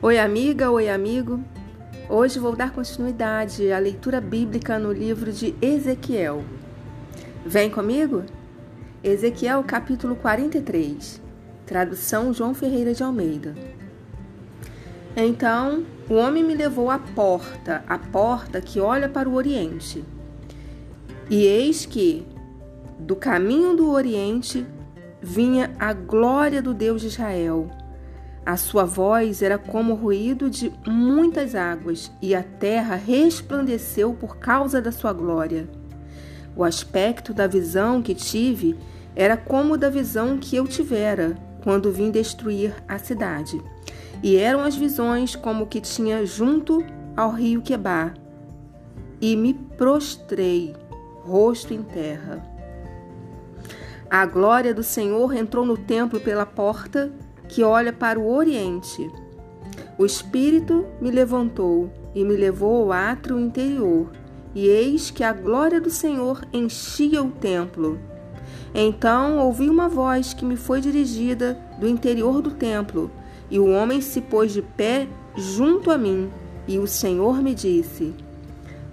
Oi, amiga, oi, amigo. Hoje vou dar continuidade à leitura bíblica no livro de Ezequiel. Vem comigo? Ezequiel, capítulo 43. Tradução João Ferreira de Almeida. Então, o homem me levou à porta, a porta que olha para o oriente. E eis que, do caminho do oriente, vinha a glória do Deus de Israel. A sua voz era como o ruído de muitas águas, e a terra resplandeceu por causa da sua glória. O aspecto da visão que tive era como da visão que eu tivera quando vim destruir a cidade. E eram as visões como que tinha junto ao rio Quebar. E me prostrei, rosto em terra. A glória do Senhor entrou no templo pela porta que olha para o oriente. O Espírito me levantou e me levou ao átrio interior, e eis que a glória do Senhor enchia o templo. Então ouvi uma voz que me foi dirigida do interior do templo, e o homem se pôs de pé junto a mim, e o Senhor me disse: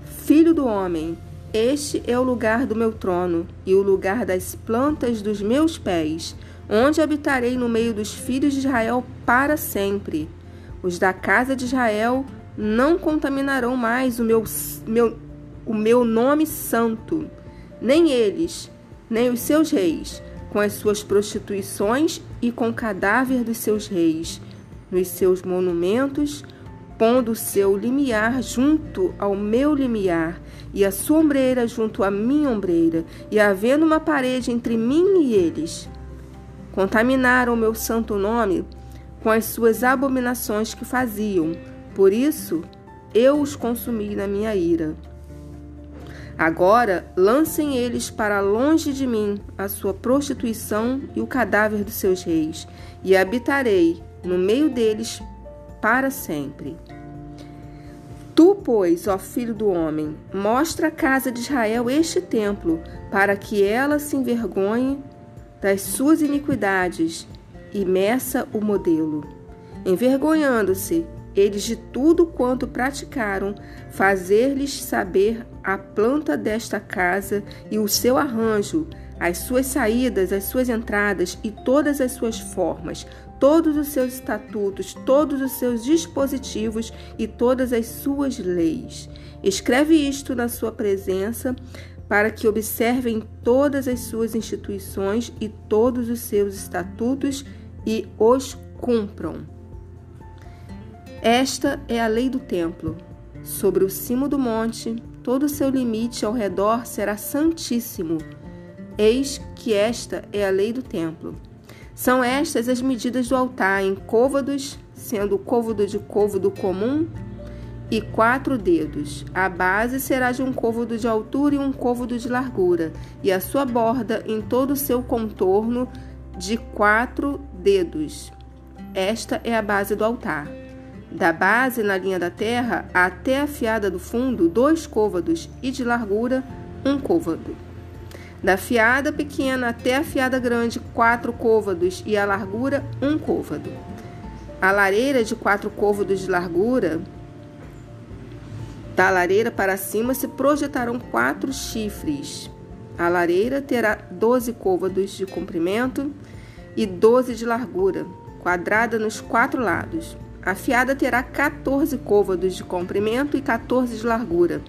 Filho do homem, este é o lugar do meu trono e o lugar das plantas dos meus pés, onde habitarei no meio dos filhos de Israel para sempre. Os da casa de Israel não contaminarão mais o meu, meu, o meu nome santo, nem eles, nem os seus reis, com as suas prostituições e com o cadáver dos seus reis, nos seus monumentos, pondo o seu limiar junto ao meu limiar, e a sua ombreira junto à minha ombreira, e havendo uma parede entre mim e eles. Contaminaram o meu santo nome com as suas abominações que faziam, por isso eu os consumi na minha ira. Agora lancem eles para longe de mim a sua prostituição e o cadáver dos seus reis, e habitarei no meio deles para sempre. Tu, pois, ó filho do homem, mostra à casa de Israel este templo, para que ela se envergonhe das suas iniquidades e meça o modelo. Envergonhando-se eles de tudo quanto praticaram, fazer-lhes saber a planta desta casa e o seu arranjo, as suas saídas, as suas entradas e todas as suas formas, todos os seus estatutos, todos os seus dispositivos e todas as suas leis. Escreve isto na sua presença, para que observem todas as suas instituições e todos os seus estatutos e os cumpram. Esta é a lei do templo. Sobre o cimo do monte, todo o seu limite ao redor será santíssimo. Eis que esta é a lei do templo. São estas as medidas do altar em côvados, sendo o côvado de côvado comum e quatro dedos. A base será de um côvado de altura e um côvado de largura, e a sua borda em todo o seu contorno de quatro dedos. Esta é a base do altar. Da base na linha da terra até a fiada do fundo, dois côvados, e de largura, um côvado. Da fiada pequena até a fiada grande, quatro côvados, e a largura, um côvado. A lareira de quatro côvados de largura, da lareira para cima se projetarão quatro chifres. A lareira terá doze côvados de comprimento e doze de largura, quadrada nos quatro lados. A fiada terá 14 côvados de comprimento e 14 de largura.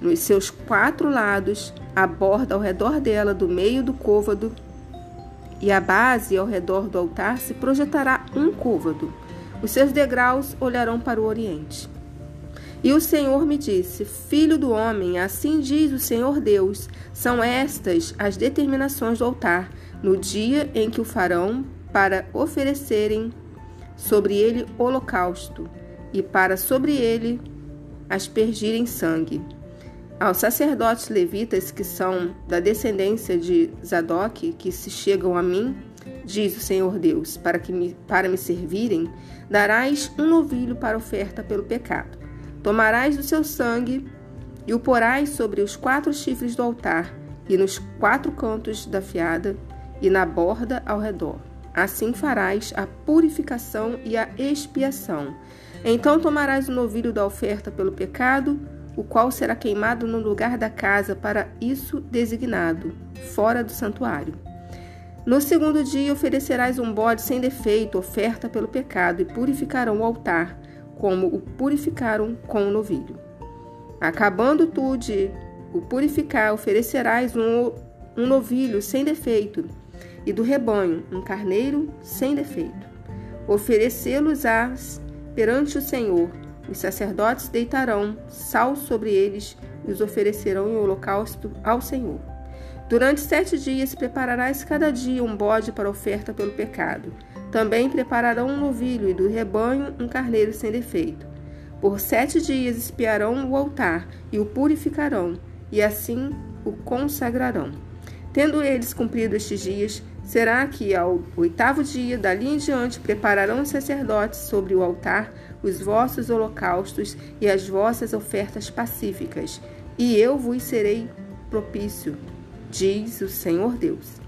Nos seus quatro lados, a borda ao redor dela, do meio do côvado, e a base ao redor do altar se projetará um côvado. Os seus degraus olharão para o oriente. E o Senhor me disse: Filho do homem, assim diz o Senhor Deus: são estas as determinações do altar, no dia em que o farão para oferecerem sobre ele holocausto, e para sobre ele aspergirem sangue. Aos sacerdotes levitas que são da descendência de Zadok, que se chegam a mim, diz o Senhor Deus, para, que me, para me servirem, darás um novilho para oferta pelo pecado. Tomarás do seu sangue e o porás sobre os quatro chifres do altar, e nos quatro cantos da fiada, e na borda ao redor. Assim farás a purificação e a expiação. Então tomarás o novilho da oferta pelo pecado, o qual será queimado no lugar da casa para isso designado, fora do santuário. No segundo dia oferecerás um bode sem defeito, oferta pelo pecado, e purificarão o altar, como o purificaram com o novilho. Acabando tu de o purificar, oferecerás um, um novilho sem defeito, e do rebanho um carneiro sem defeito. Oferecê-los-ás perante o Senhor. Os sacerdotes deitarão sal sobre eles e os oferecerão em holocausto ao Senhor. Durante sete dias prepararás cada dia um bode para oferta pelo pecado. Também prepararão um novilho e do rebanho um carneiro sem defeito. Por sete dias espiarão o altar e o purificarão, e assim o consagrarão. Tendo eles cumprido estes dias, será que ao oitavo dia, dali em diante, prepararão os sacerdotes sobre o altar os vossos holocaustos e as vossas ofertas pacíficas, e eu vos serei propício diz o Senhor Deus.